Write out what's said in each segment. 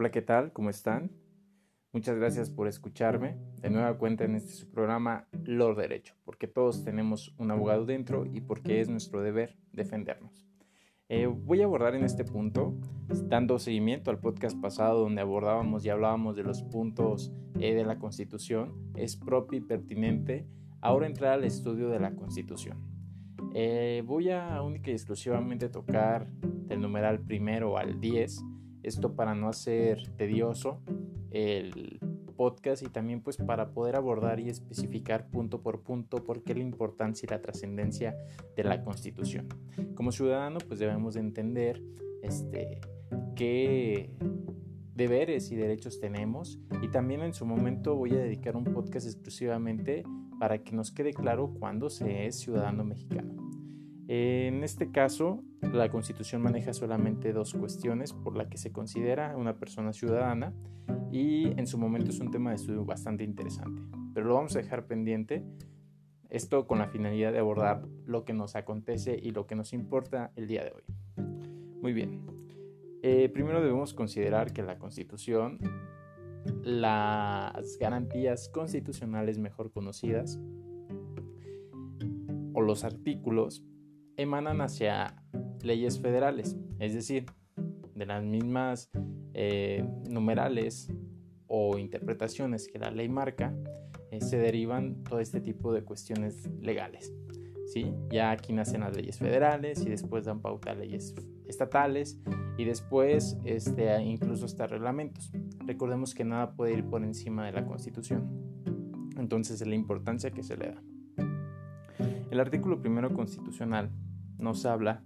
Hola, ¿qué tal? ¿Cómo están? Muchas gracias por escucharme. De nueva cuenta en este programa Lo Derecho, porque todos tenemos un abogado dentro y porque es nuestro deber defendernos. Eh, voy a abordar en este punto, dando seguimiento al podcast pasado donde abordábamos y hablábamos de los puntos eh, de la Constitución, es propio y pertinente ahora entrar al estudio de la Constitución. Eh, voy a única y exclusivamente tocar del numeral primero al 10, esto para no hacer tedioso el podcast y también pues para poder abordar y especificar punto por punto por qué la importancia y la trascendencia de la Constitución. Como ciudadano pues debemos de entender este, qué deberes y derechos tenemos y también en su momento voy a dedicar un podcast exclusivamente para que nos quede claro cuándo se es ciudadano mexicano. En este caso, la Constitución maneja solamente dos cuestiones por la que se considera una persona ciudadana y en su momento es un tema de estudio bastante interesante, pero lo vamos a dejar pendiente, esto con la finalidad de abordar lo que nos acontece y lo que nos importa el día de hoy. Muy bien, eh, primero debemos considerar que la Constitución, las garantías constitucionales mejor conocidas, o los artículos, emanan hacia leyes federales, es decir, de las mismas eh, numerales o interpretaciones que la ley marca, eh, se derivan todo este tipo de cuestiones legales. ¿sí? Ya aquí nacen las leyes federales y después dan pauta a leyes estatales y después este, incluso hasta reglamentos. Recordemos que nada puede ir por encima de la Constitución. Entonces es la importancia que se le da. El artículo primero constitucional nos habla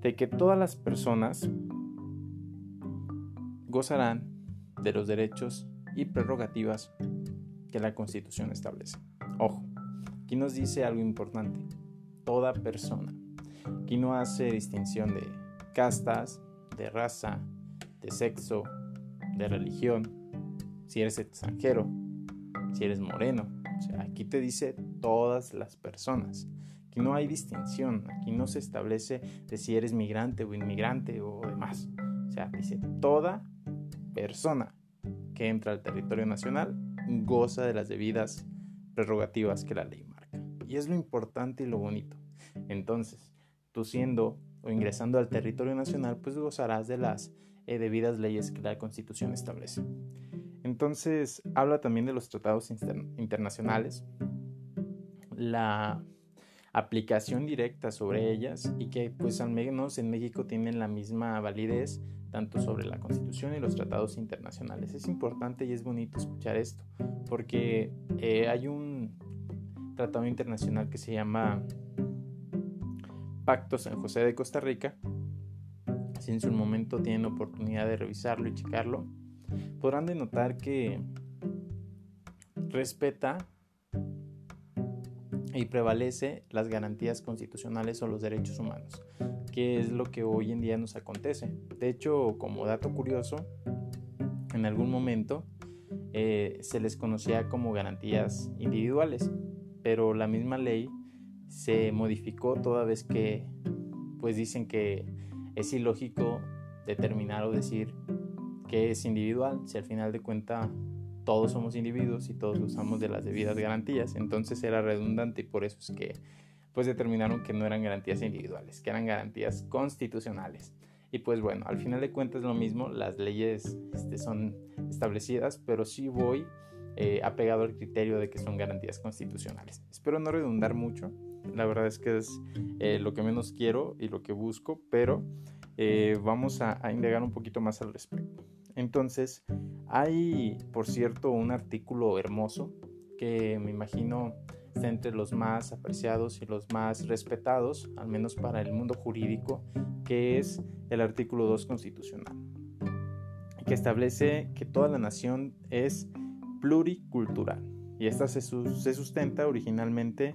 de que todas las personas gozarán de los derechos y prerrogativas que la Constitución establece. Ojo, aquí nos dice algo importante. Toda persona. Aquí no hace distinción de castas, de raza, de sexo, de religión, si eres extranjero, si eres moreno. O sea, aquí te dice todas las personas. No hay distinción, aquí no se establece de si eres migrante o inmigrante o demás. O sea, dice toda persona que entra al territorio nacional goza de las debidas prerrogativas que la ley marca. Y es lo importante y lo bonito. Entonces, tú siendo o ingresando al territorio nacional, pues gozarás de las eh, debidas leyes que la Constitución establece. Entonces, habla también de los tratados internacionales, la aplicación directa sobre ellas y que pues al menos en México tienen la misma validez tanto sobre la Constitución y los tratados internacionales. Es importante y es bonito escuchar esto porque eh, hay un tratado internacional que se llama Pacto San José de Costa Rica. Si en su momento tienen oportunidad de revisarlo y checarlo, podrán denotar que respeta y prevalece las garantías constitucionales o los derechos humanos, que es lo que hoy en día nos acontece. De hecho, como dato curioso, en algún momento eh, se les conocía como garantías individuales, pero la misma ley se modificó toda vez que pues dicen que es ilógico determinar o decir que es individual si al final de cuenta todos somos individuos y todos usamos de las debidas garantías. Entonces era redundante y por eso es que pues determinaron que no eran garantías individuales, que eran garantías constitucionales. Y pues bueno, al final de cuentas lo mismo, las leyes este, son establecidas, pero sí voy eh, apegado al criterio de que son garantías constitucionales. Espero no redundar mucho, la verdad es que es eh, lo que menos quiero y lo que busco, pero eh, vamos a, a indagar un poquito más al respecto. Entonces, hay, por cierto, un artículo hermoso que me imagino está entre los más apreciados y los más respetados, al menos para el mundo jurídico, que es el artículo 2 constitucional, que establece que toda la nación es pluricultural y esta se, sustenta originalmente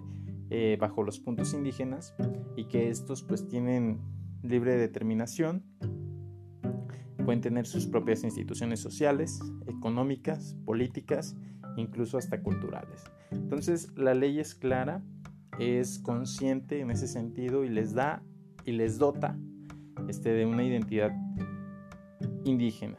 eh, bajo los puntos indígenas y que estos pues tienen libre determinación Pueden tener sus propias instituciones sociales, económicas, políticas, incluso hasta culturales. Entonces la ley es clara, es consciente en ese sentido y les da y les dota este, de una identidad indígena.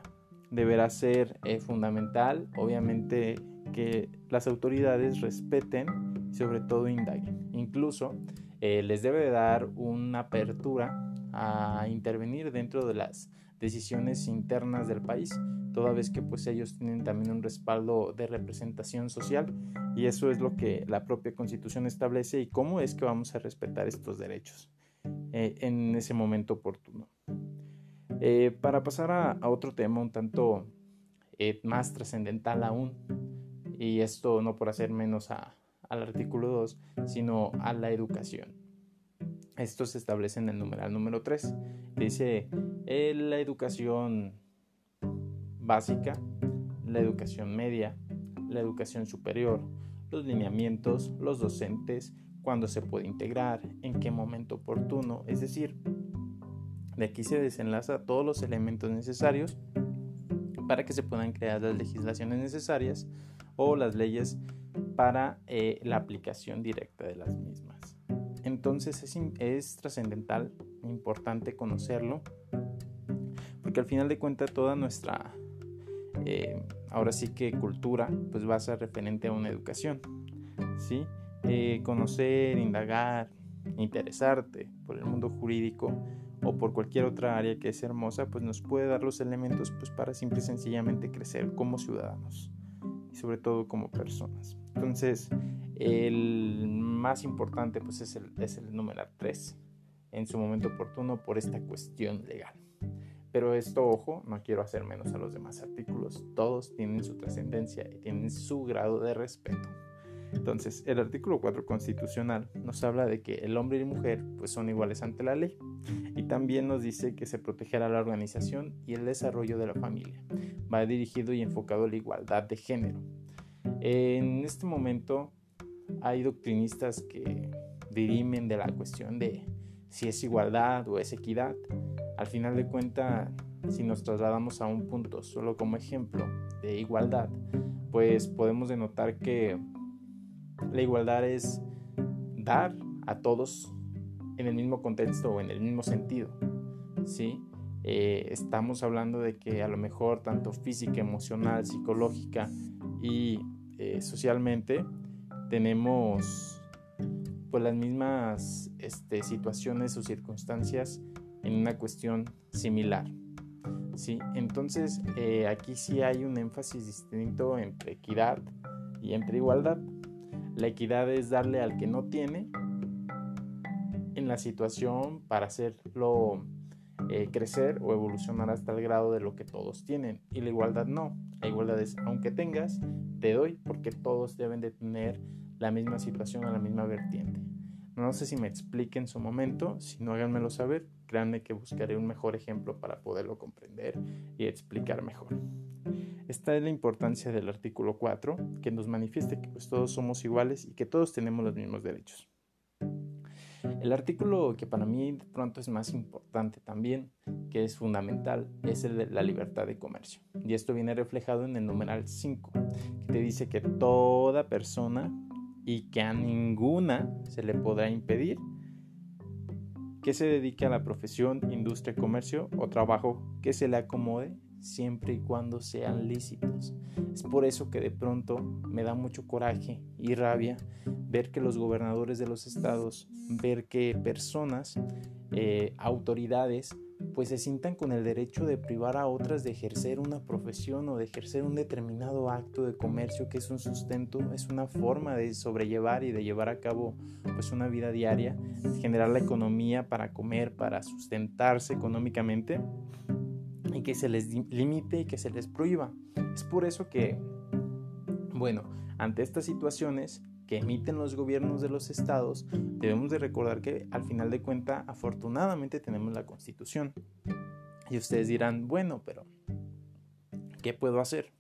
deberá ser eh, fundamental, obviamente, que las autoridades respeten y sobre todo indaguen. Incluso eh, les debe dar una apertura a intervenir dentro de las decisiones internas del país, toda vez que pues ellos tienen también un respaldo de representación social y eso es lo que la propia constitución establece y cómo es que vamos a respetar estos derechos eh, en ese momento oportuno. Eh, para pasar a, otro tema un tanto eh, más trascendental aún, y esto no por hacer menos al artículo 2, sino a la educación. Esto se establece en el numeral número 3. Dice la educación básica, la educación media, la educación superior, los lineamientos, los docentes, cuándo se puede integrar, en qué momento oportuno, es decir, de aquí se desenlaza todos los elementos necesarios para que se puedan crear las legislaciones necesarias o las leyes para eh, la aplicación directa de las mismas. Entonces es, es trascendental, importante conocerlo, porque al final de cuentas toda nuestra, eh, ahora sí que cultura, pues va a ser referente a una educación, ¿sí? Eh, conocer, indagar, interesarte por el mundo jurídico o por cualquier otra área que es hermosa, pues nos puede dar los elementos pues para simple y sencillamente crecer como ciudadanos y sobre todo como personas. Entonces, el más importante pues es el, es el número 3 en su momento oportuno por esta cuestión legal. Pero esto, ojo, no quiero hacer menos a los demás artículos. Todos tienen su trascendencia y tienen su grado de respeto. Entonces, el artículo 4 constitucional nos habla de que el hombre y la mujer pues, son iguales ante la ley y también nos dice que se protegerá la organización y el desarrollo de la familia. Va dirigido y enfocado a la igualdad de género. En este momento hay doctrinistas que dirimen de la cuestión de si es igualdad o es equidad. Al final de cuentas, si nos trasladamos a un punto solo como ejemplo de igualdad, pues podemos denotar que la igualdad es dar a todos en el mismo contexto o en el mismo sentido. ¿sí? Eh, estamos hablando de que a lo mejor tanto física, emocional, psicológica y eh, socialmente tenemos pues las mismas este, situaciones o circunstancias en una cuestión similar. ¿sí? Entonces eh, aquí sí hay un énfasis distinto entre equidad y entre igualdad. La equidad es darle al que no tiene en la situación para hacerlo eh, crecer o evolucionar hasta el grado de lo que todos tienen. Y la igualdad no. La igualdad es, aunque tengas, te doy porque todos deben de tener la misma situación o la misma vertiente. No sé si me explique en su momento, si no háganmelo saber, créanme que buscaré un mejor ejemplo para poderlo comprender y explicar mejor. Esta es la importancia del artículo 4, que nos manifiesta que pues, todos somos iguales y que todos tenemos los mismos derechos. El artículo que para mí de pronto es más importante también, que es fundamental, es el de la libertad de comercio. Y esto viene reflejado en el numeral 5, que te dice que toda persona y que a ninguna se le podrá impedir que se dedique a la profesión, industria, comercio o trabajo que se le acomode siempre y cuando sean lícitos. Es por eso que de pronto me da mucho coraje y rabia ver que los gobernadores de los estados, ver que personas, eh, autoridades, pues se sientan con el derecho de privar a otras de ejercer una profesión o de ejercer un determinado acto de comercio que es un sustento, es una forma de sobrellevar y de llevar a cabo pues una vida diaria, generar la economía para comer, para sustentarse económicamente y que se les limite y que se les prohíba. Es por eso que, bueno, ante estas situaciones que emiten los gobiernos de los estados, debemos de recordar que al final de cuenta afortunadamente tenemos la constitución. Y ustedes dirán, bueno, pero ¿qué puedo hacer?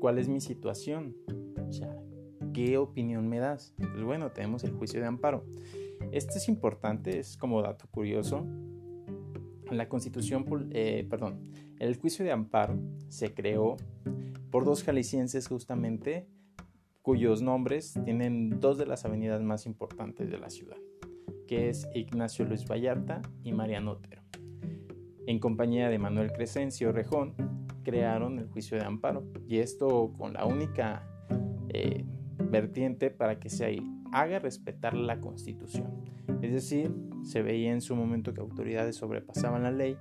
¿Cuál es mi situación? O ¿qué opinión me das? Pues bueno, tenemos el juicio de amparo. Este es importante, es como dato curioso, la constitución, eh, perdón, el juicio de amparo se creó por dos jaliscienses justamente cuyos nombres tienen dos de las avenidas más importantes de la ciudad, que es Ignacio Luis Vallarta y Mariano Otero, en compañía de Manuel Crescencio Rejón, crearon el juicio de amparo. Y esto con la única eh, vertiente para que se haga respetar la constitución. Es decir, se veía en su momento que autoridades sobrepasaban la ley,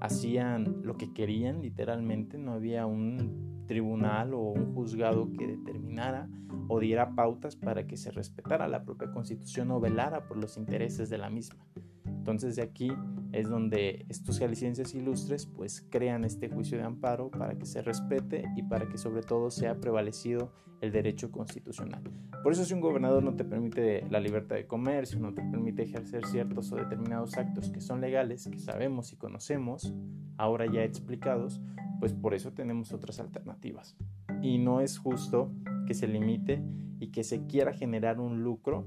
hacían lo que querían literalmente, no había un tribunal o un juzgado que determinara o diera pautas para que se respetara la propia constitución o velara por los intereses de la misma. Entonces de aquí es donde estos jaliscienses ilustres pues crean este juicio de amparo para que se respete y para que sobre todo sea prevalecido el derecho constitucional. Por eso si un gobernador no te permite la libertad de comercio, no te permite ejercer ciertos o determinados actos que son legales, que sabemos y conocemos, ahora ya explicados, pues por eso tenemos otras alternativas. Y no es justo que se limite y que se quiera generar un lucro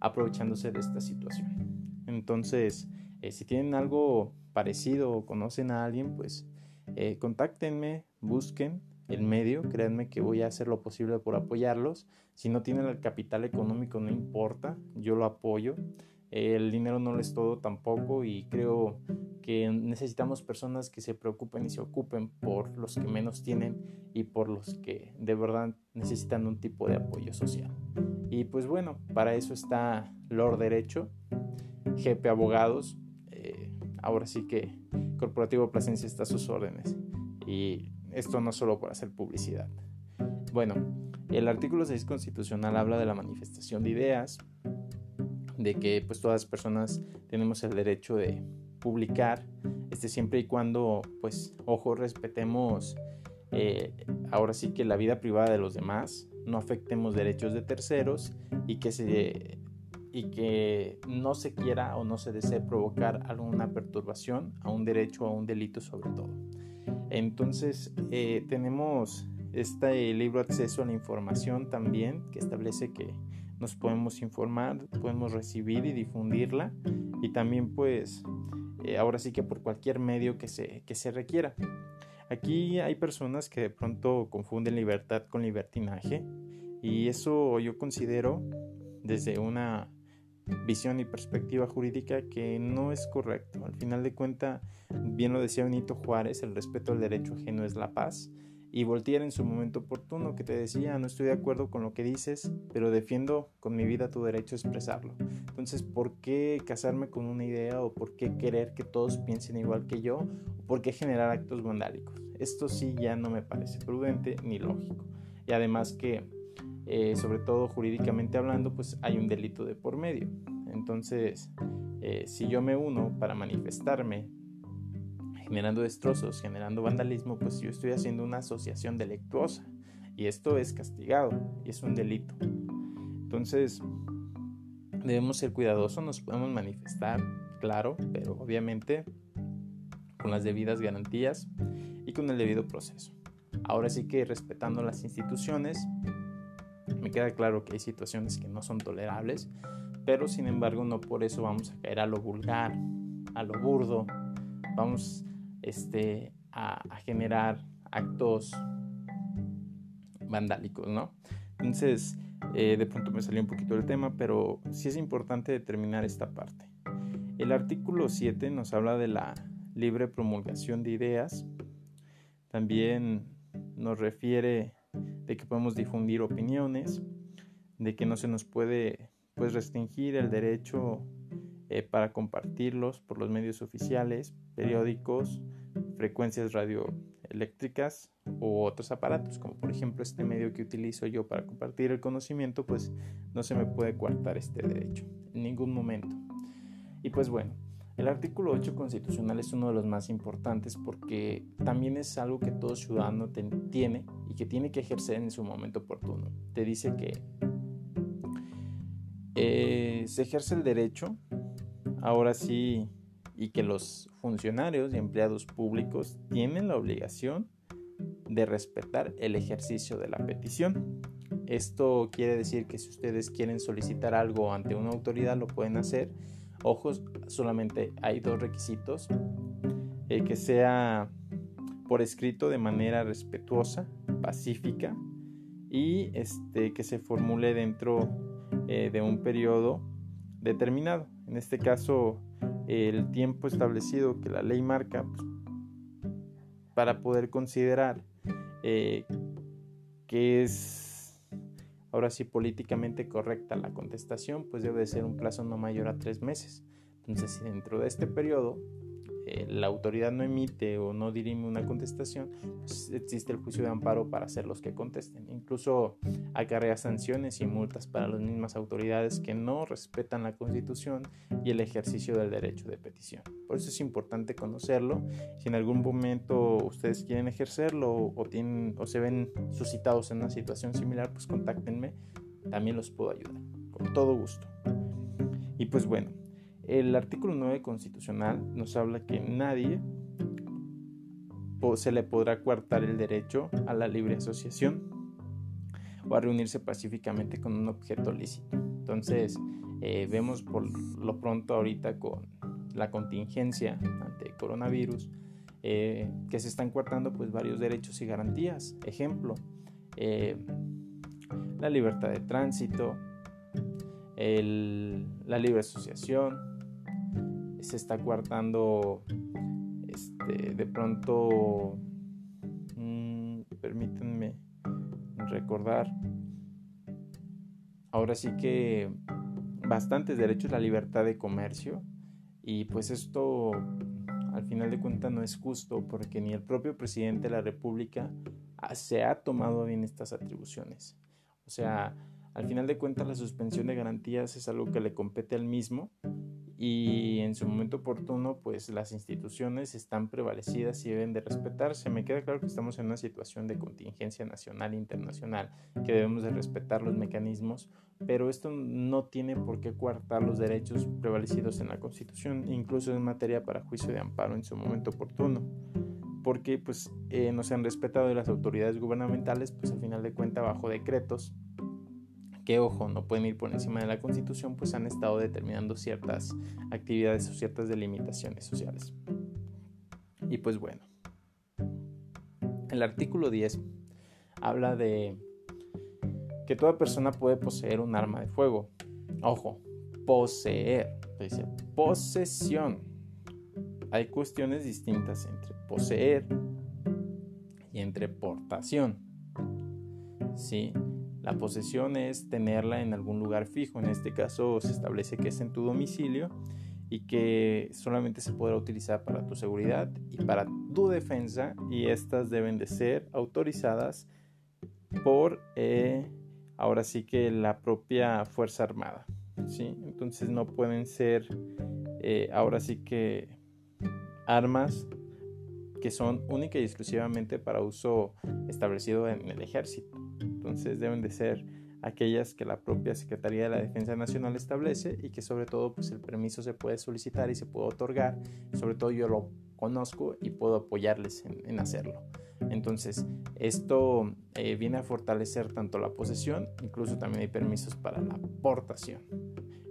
aprovechándose de esta situación. Entonces, eh, si tienen algo parecido o conocen a alguien, pues eh, contáctenme, busquen el medio, créanme que voy a hacer lo posible por apoyarlos. Si no tienen el capital económico, no importa, yo lo apoyo. el dinero no lo es todo tampoco y creo que necesitamos personas que se preocupen y se ocupen por los que menos tienen y por los que de verdad necesitan un tipo de apoyo social. Y pues bueno, para eso está Lord Derecho. GP Abogados. Ahora sí que Corporativo Plasencia está a sus órdenes. Y esto no solo por hacer publicidad. Bueno, el artículo 6 constitucional habla de la manifestación de ideas, de que pues todas las personas tenemos el derecho de publicar, este, siempre y cuando pues ojo respetemos eh, ahora sí que la vida privada de los demás, no afectemos derechos de terceros y que se y que no se quiera o no se desee provocar alguna perturbación a un derecho o a un delito sobre todo. Entonces eh, tenemos este libro Acceso a la Información también que establece que nos podemos informar, podemos recibir y difundirla y también pues eh, ahora sí que por cualquier medio que se, que se requiera. Aquí hay personas que de pronto confunden libertad con libertinaje y eso yo considero desde una visión y perspectiva jurídica que no es correcto. Al final de cuenta, bien lo decía Benito Juárez, el respeto al derecho ajeno es la paz. Y Voltaire en su momento oportuno que te decía, no estoy de acuerdo con lo que dices, pero defiendo con mi vida tu derecho a expresarlo. Entonces, ¿por qué casarme con una idea o por qué querer que todos piensen igual que yo? ¿O por qué generar actos vandálicos? Esto sí ya no me parece prudente ni lógico. Y además que eh, sobre todo jurídicamente hablando, pues hay un delito de por medio. Entonces, eh, si yo me uno para manifestarme generando destrozos, generando vandalismo, pues yo estoy haciendo una asociación delictuosa y esto es castigado y es un delito. Entonces, debemos ser cuidadosos, nos podemos manifestar, claro, pero obviamente con las debidas garantías y con el debido proceso. Ahora sí que respetando las instituciones, queda claro que hay situaciones que no son tolerables, pero sin embargo no por eso vamos a caer a lo vulgar, a lo burdo, vamos este, a, generar actos vandálicos, ¿no? Entonces, eh, de pronto me salió un poquito del tema, pero sí es importante determinar esta parte. El artículo 7 nos habla de la libre promulgación de ideas. También nos refiere de que podemos difundir opiniones, de que no se nos puede pues, restringir el derecho eh, para compartirlos por los medios oficiales, periódicos, frecuencias radioeléctricas u otros aparatos, como por ejemplo este medio que utilizo yo para compartir el conocimiento, pues no se me puede coartar este derecho en ningún momento. Y pues bueno, el artículo 8 constitucional es uno de los más importantes porque también es algo que todo ciudadano tiene y que tiene que ejercer en su momento oportuno. Te dice que eh, se ejerce el derecho, ahora sí, y que los funcionarios y empleados públicos tienen la obligación de respetar el ejercicio de la petición. Esto quiere decir que si ustedes quieren solicitar algo ante una autoridad lo pueden hacer Ojos, solamente hay dos requisitos. El que sea por escrito de manera respetuosa, pacífica y este, que se formule dentro eh, de un periodo determinado. En este caso, el tiempo establecido que la ley marca pues, para poder considerar eh, que es ahora sí políticamente correcta la contestación, pues debe ser un plazo no mayor a tres meses. Entonces, si dentro de este periodo eh, la autoridad no emite o no dirime una contestación, pues existe el juicio de amparo para hacer los que contesten. Incluso acarrea sanciones y multas para las mismas autoridades que no respetan la Constitución y el ejercicio del derecho de petición. Por eso es importante conocerlo. Si en algún momento ustedes quieren ejercerlo o, tienen, o se ven suscitados en una situación similar, pues contáctenme. También los puedo ayudar. Con todo gusto. Y pues bueno, el artículo 9 constitucional nos habla que nadie se le podrá coartar el derecho a la libre asociación o a reunirse pacíficamente con un objeto lícito. Entonces, eh, vemos por lo pronto ahorita con la contingencia ante el coronavirus eh, que se están coartando pues varios derechos y garantías. Ejemplo, eh, la libertad de tránsito, la libre asociación, se está coartando este, de pronto mm, permítanme recordar. Ahora sí que bastantes derechos la libertad de comercio y pues esto al final de cuentas no es justo porque ni el propio presidente de la república se ha tomado bien estas atribuciones. O sea al final de cuentas la suspensión de garantías es algo que le compete al mismo y en su momento oportuno pues las instituciones están prevalecidas y deben de respetarse. Me queda claro que estamos en una situación de contingencia nacional e internacional, que debemos de respetar los mecanismos, pero esto no tiene por qué coartar los derechos prevalecidos en la Constitución, incluso en materia para juicio de amparo en su momento oportuno porque pues eh, no se han respetado las autoridades gubernamentales pues al final de cuentas bajo decretos que ojo, no pueden ir por encima de la constitución, pues han estado determinando ciertas actividades o ciertas delimitaciones sociales. Y pues bueno, el artículo 10 habla de que toda persona puede poseer un arma de fuego. Ojo, poseer, dice posesión. Hay cuestiones distintas entre poseer y entre portación. ¿Sí? La posesión es tenerla en algún lugar fijo, en este caso se establece que es en tu domicilio y que solamente se podrá utilizar para tu seguridad y para tu defensa y estas deben de ser autorizadas por eh, ahora sí que la propia Fuerza Armada. ¿sí? Entonces no pueden ser eh, ahora sí que armas que son única y exclusivamente para uso establecido en el ejército. Entonces deben de ser aquellas que la propia Secretaría de la Defensa Nacional establece y que sobre todo pues el permiso se puede solicitar y se puede otorgar. Sobre todo yo lo conozco y puedo apoyarles en, hacerlo. Entonces esto eh, viene a fortalecer tanto la posesión, incluso también hay permisos para la aportación.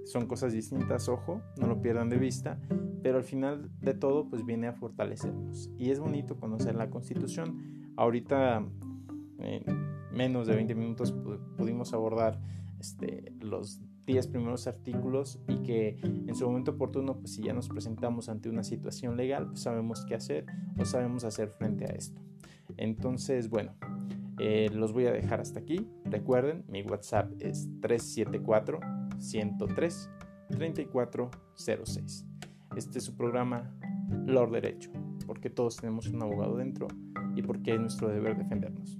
Son cosas distintas, ojo, no lo pierdan de vista, pero al final de todo pues viene a fortalecernos. Y es bonito conocer la constitución. Ahorita en menos de 20 minutos pudimos abordar este, los 10 primeros artículos y que en su momento oportuno, pues si ya nos presentamos ante una situación legal, pues sabemos qué hacer o sabemos hacer frente a esto. Entonces, bueno, eh, los voy a dejar hasta aquí. Recuerden, mi WhatsApp es 374 103 3406. Este es su programa Lord Derecho, porque todos tenemos un abogado dentro y porque es nuestro deber defendernos.